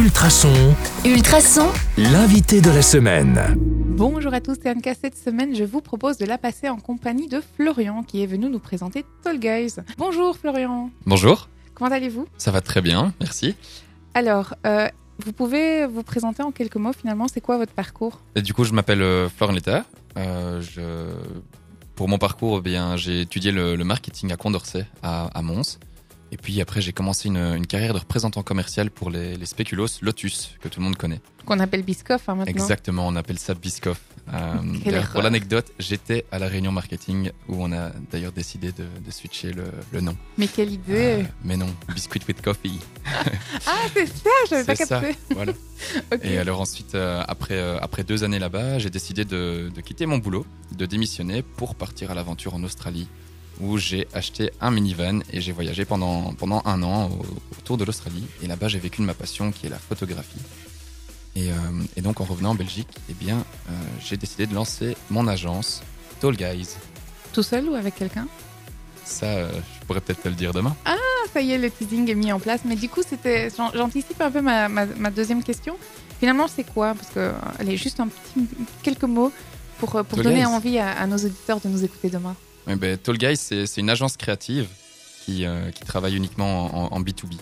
Ultrason, Ultrason, l'invité de la semaine. Bonjour à tous, c'est Anka. Cette semaine, je vous propose de la passer en compagnie de Florian qui est venu nous présenter Tall Guys. Bonjour Florian, Bonjour, comment allez-vous? Ça va très bien, merci. Alors, euh, vous pouvez vous présenter en quelques mots finalement, c'est quoi votre parcours? Et du coup, je m'appelle euh, Florent Letta. Euh, je... Pour mon parcours, eh bien, j'ai étudié le, le marketing à Condorcet, à, à Mons. Et puis après, j'ai commencé une, une carrière de représentant commercial pour les, les spéculos Lotus, que tout le monde connaît. Qu'on appelle Biscoff hein, maintenant. Exactement, on appelle ça Biscoff. Euh, pour l'anecdote, j'étais à la réunion marketing où on a d'ailleurs décidé de, de switcher le, le nom. Mais quelle idée Euh, mais non, Biscuit with Coffee. Ah, c'est ça, j'avais pas C'est ça, capté. voilà. Et alors ensuite, euh, après, euh, après deux années là-bas, j'ai décidé de, de quitter mon boulot, de démissionner pour partir à l'aventure en Australie, où j'ai acheté un minivan et j'ai voyagé pendant, pendant un an au- autour de l'Australie. Et là-bas, j'ai vécu de ma passion qui est la photographie. Et, euh, et donc en revenant en Belgique, eh bien, euh, j'ai décidé de lancer mon agence Tall Guys. Tout seul ou avec quelqu'un? Ça, euh, je pourrais peut-être te le dire demain. Ah, ça y est, le teasing est mis en place. Mais du coup, c'était, j'an- j'anticipe un peu ma, ma- ma deuxième question. Finalement, c'est quoi? Parce que, allez, juste un petit, quelques mots pour, pour donner envie à, à nos auditeurs de nous écouter demain. Eh ben, Tall Guys, c'est une agence créative qui, euh, qui travaille uniquement en, en B2B.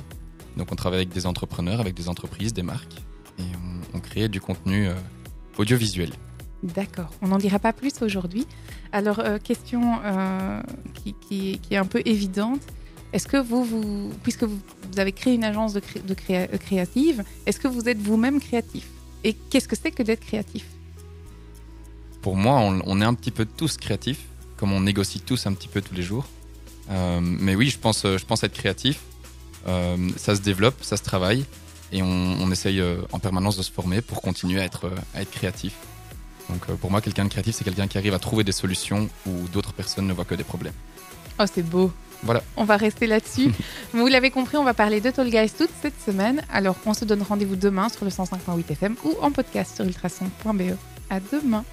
Donc on travaille avec des entrepreneurs, avec des entreprises, des marques, et on, on crée du contenu euh, audiovisuel. D'accord, on n'en dira pas plus aujourd'hui. Alors, euh, question qui, qui- qui est un peu évidente. Est-ce que vous, vous puisque vous, vous avez créé une agence de, cré- de créa- créative, est-ce que vous êtes vous-même créatif? Et qu'est-ce que c'est que d'être créatif? Pour moi, on, on est un petit peu tous créatifs, comme on négocie tous un petit peu tous les jours. Euh, mais oui, je pense, euh, je pense être créatif. Euh, ça se développe, ça se travaille, et on, on essaye en permanence de se former pour continuer à être, à être créatif. Donc pour moi, quelqu'un de créatif, c'est quelqu'un qui arrive à trouver des solutions où d'autres personnes ne voient que des problèmes. Oh, c'est beau. Voilà. On va rester là-dessus. Vous l'avez compris, on va parler de Tall Guys toute cette semaine. Alors, on se donne rendez-vous demain sur le 105.8 FM ou en podcast sur ultrason.be. À demain.